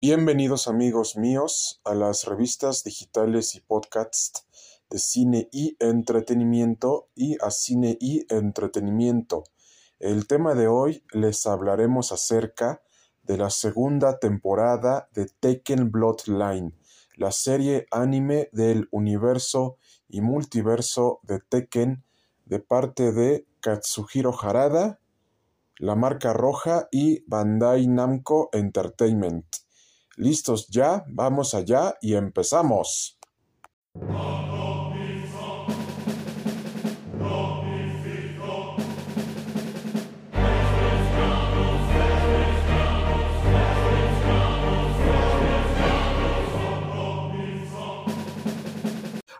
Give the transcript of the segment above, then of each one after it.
Bienvenidos amigos míos a las revistas digitales y podcasts de cine y entretenimiento y a cine y entretenimiento. El tema de hoy les hablaremos acerca de la segunda temporada de Tekken Bloodline, la serie anime del universo y multiverso de Tekken de parte de Katsuhiro Harada, la marca roja y Bandai Namco Entertainment. ¿Listos ya? Vamos allá y empezamos.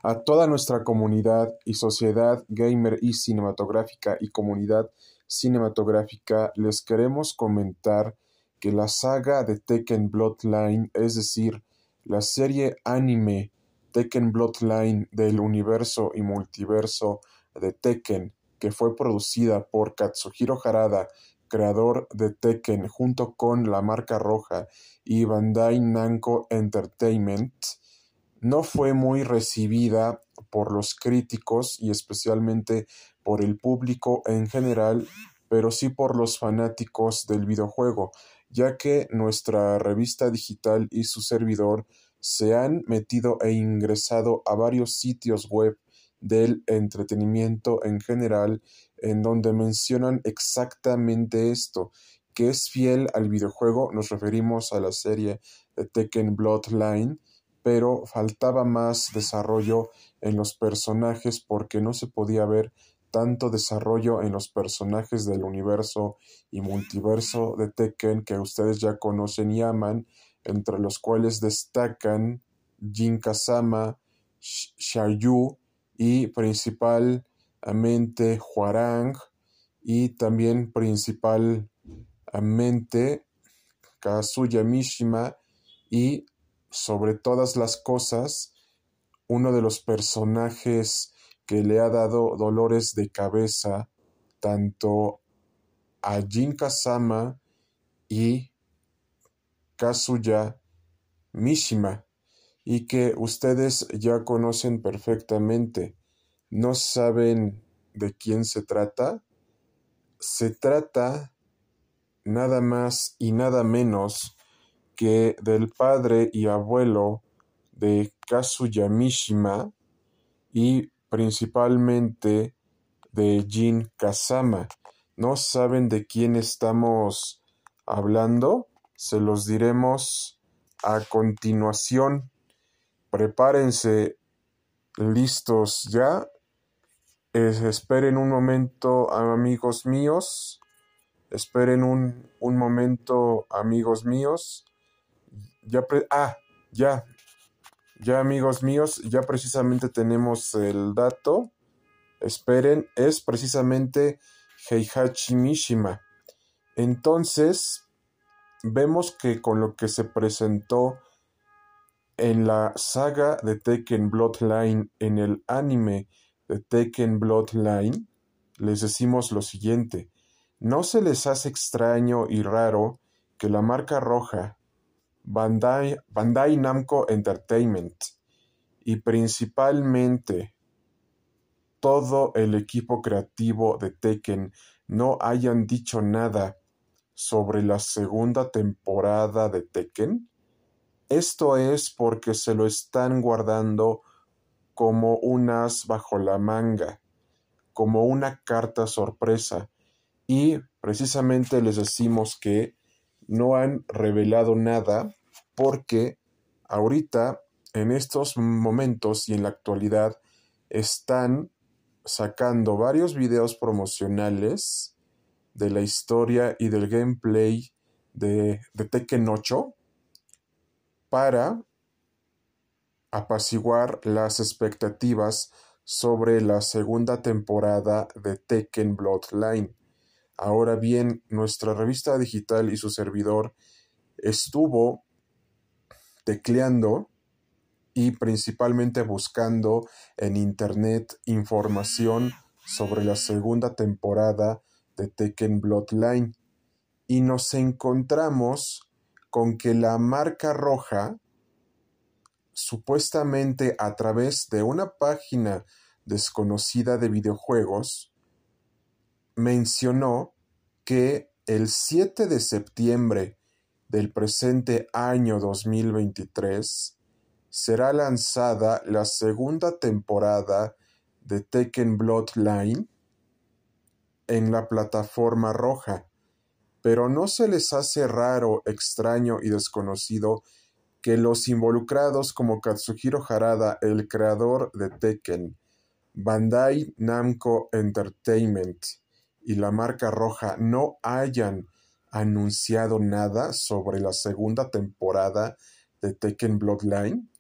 A toda nuestra comunidad y sociedad gamer y cinematográfica y comunidad cinematográfica les queremos comentar que la saga de Tekken Bloodline, es decir, la serie anime Tekken Bloodline del universo y multiverso de Tekken, que fue producida por Katsuhiro Harada, creador de Tekken, junto con la marca roja y Bandai Namco Entertainment, no fue muy recibida por los críticos y especialmente por el público en general, pero sí por los fanáticos del videojuego, ya que nuestra revista digital y su servidor se han metido e ingresado a varios sitios web del entretenimiento en general en donde mencionan exactamente esto, que es fiel al videojuego, nos referimos a la serie de Tekken Bloodline, pero faltaba más desarrollo en los personajes porque no se podía ver tanto desarrollo en los personajes del universo y multiverso de Tekken que ustedes ya conocen y aman, entre los cuales destacan Jin Kazama, Xiaoyu y principalmente Huarang y también principalmente Kazuya Mishima y sobre todas las cosas uno de los personajes que le ha dado dolores de cabeza tanto a Jin Kazama y Kazuya Mishima y que ustedes ya conocen perfectamente. ¿No saben de quién se trata? Se trata nada más y nada menos que del padre y abuelo de Kazuya Mishima y principalmente de Jin Kazama. ¿No saben de quién estamos hablando? Se los diremos a continuación. Prepárense listos ya. esperen un momento, amigos míos. Esperen un, un momento, amigos míos. Ya ah, ya, ya amigos míos, ya precisamente tenemos el dato. Esperen, es precisamente Heihachi Mishima. Entonces, vemos que con lo que se presentó en la saga de Tekken Bloodline, en el anime de Tekken Bloodline, les decimos lo siguiente. ¿No se les hace extraño y raro que la marca roja Bandai, Bandai Namco Entertainment y principalmente todo el equipo creativo de Tekken no hayan dicho nada sobre la segunda temporada de Tekken? Esto es porque se lo están guardando como un as bajo la manga, como una carta sorpresa, y precisamente les decimos que no han revelado nada porque ahorita, en estos momentos y en la actualidad, están sacando varios videos promocionales de la historia y del gameplay de, Tekken 8 para apaciguar las expectativas sobre la segunda temporada de Tekken Bloodline. Ahora bien, nuestra revista digital y su servidor estuvo tecleando y principalmente buscando en internet información sobre la segunda temporada de Tekken Bloodline. Y nos encontramos con que la marca roja supuestamente a través de una página desconocida de videojuegos mencionó que el 7 de septiembre del presente año 2023 será lanzada la segunda temporada de Tekken Bloodline en la plataforma roja, pero no se les hace raro, extraño y desconocido que los involucrados como Katsuhiro Harada, el creador de Tekken, Bandai Namco Entertainment y la marca roja no hayan anunciado nada sobre la segunda temporada de Tekken Bloodline?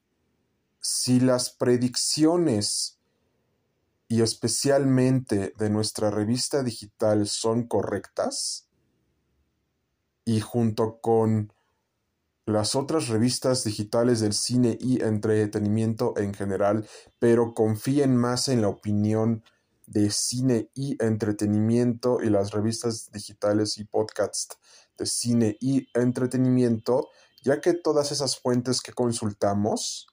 Si las predicciones y especialmente de nuestra revista digital son correctas, y junto con las otras revistas digitales del cine y entretenimiento en general, pero confíen más en la opinión de cine y entretenimiento y las revistas digitales y podcasts de cine y entretenimiento, ya que todas esas fuentes que consultamos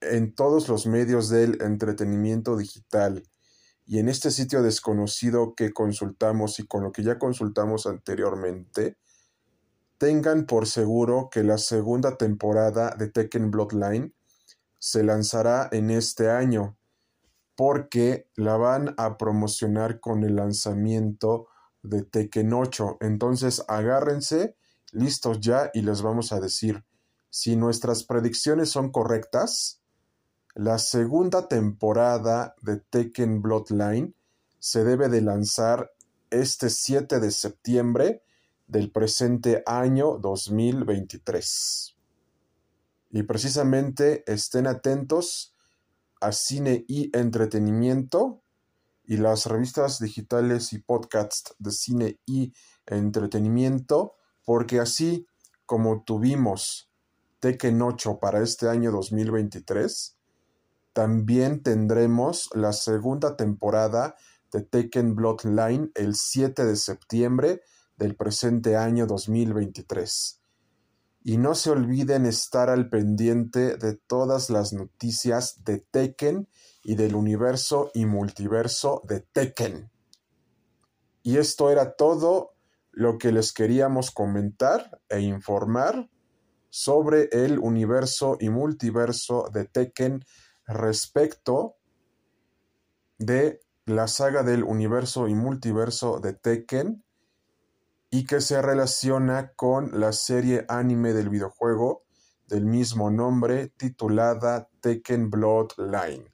en todos los medios del entretenimiento digital y en este sitio desconocido que consultamos y con lo que ya consultamos anteriormente, tengan por seguro que la segunda temporada de Tekken Bloodline se lanzará en este año, porque la van a promocionar con el lanzamiento de Tekken 8. Entonces agárrense, listos ya y les vamos a decir si nuestras predicciones son correctas la segunda temporada de Tekken Bloodline se debe de lanzar este 7 de septiembre del presente año 2023. Y precisamente estén atentos a cine y entretenimiento y las revistas digitales y podcasts de cine y entretenimiento, porque así como tuvimos Tekken 8 para este año 2023, también tendremos la segunda temporada de Tekken Bloodline el 7 de septiembre del presente año 2023. Y no se olviden estar al pendiente de todas las noticias de Tekken y del universo y multiverso de Tekken. Y esto era todo lo que les queríamos comentar e informar sobre el universo y multiverso de Tekken respecto de la saga del universo y multiverso de Tekken y que se relaciona con la serie anime del videojuego del mismo nombre titulada Tekken Bloodline.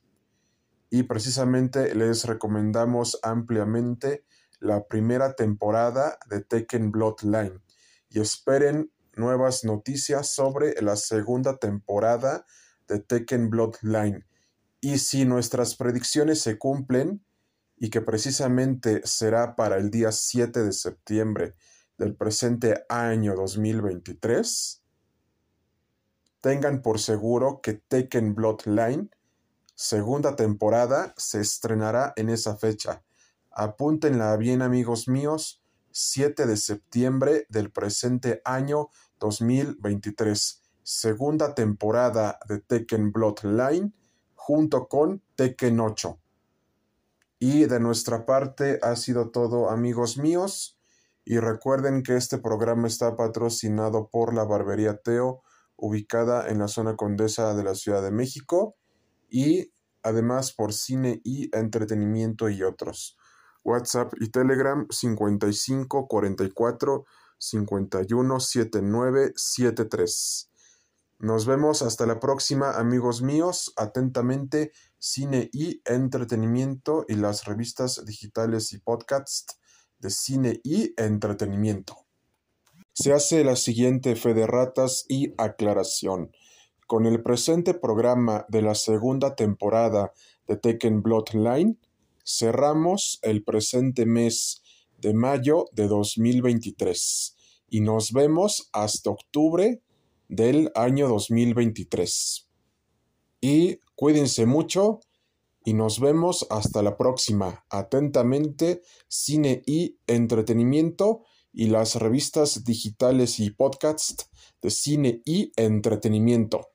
Y precisamente les recomendamos ampliamente la primera temporada de Tekken Bloodline y esperen nuevas noticias sobre la segunda temporada de Tekken Bloodline. Y si nuestras predicciones se cumplen, y que precisamente será para el día 7 de septiembre del presente año 2023, tengan por seguro que Tekken Bloodline, segunda temporada, se estrenará en esa fecha. Apúntenla bien amigos míos, 7 de septiembre del presente año 2023 segunda temporada de Tekken Bloodline junto con Tekken 8. Y de nuestra parte ha sido todo amigos míos y recuerden que este programa está patrocinado por la Barbería Teo ubicada en la zona condesa de la Ciudad de México y además por cine y entretenimiento y otros. WhatsApp y Telegram 55 44 51 79 73. Nos vemos hasta la próxima, amigos míos. Atentamente, cine y entretenimiento y las revistas digitales y podcasts de cine y entretenimiento. Se hace la siguiente fe de ratas y aclaración. Con el presente programa de la segunda temporada de Tekken Bloodline, cerramos el presente mes de mayo de 2023 y nos vemos hasta octubre del año 2023. Y cuídense mucho y nos vemos hasta la próxima. Atentamente, cine y entretenimiento y las revistas digitales y podcasts de cine y entretenimiento.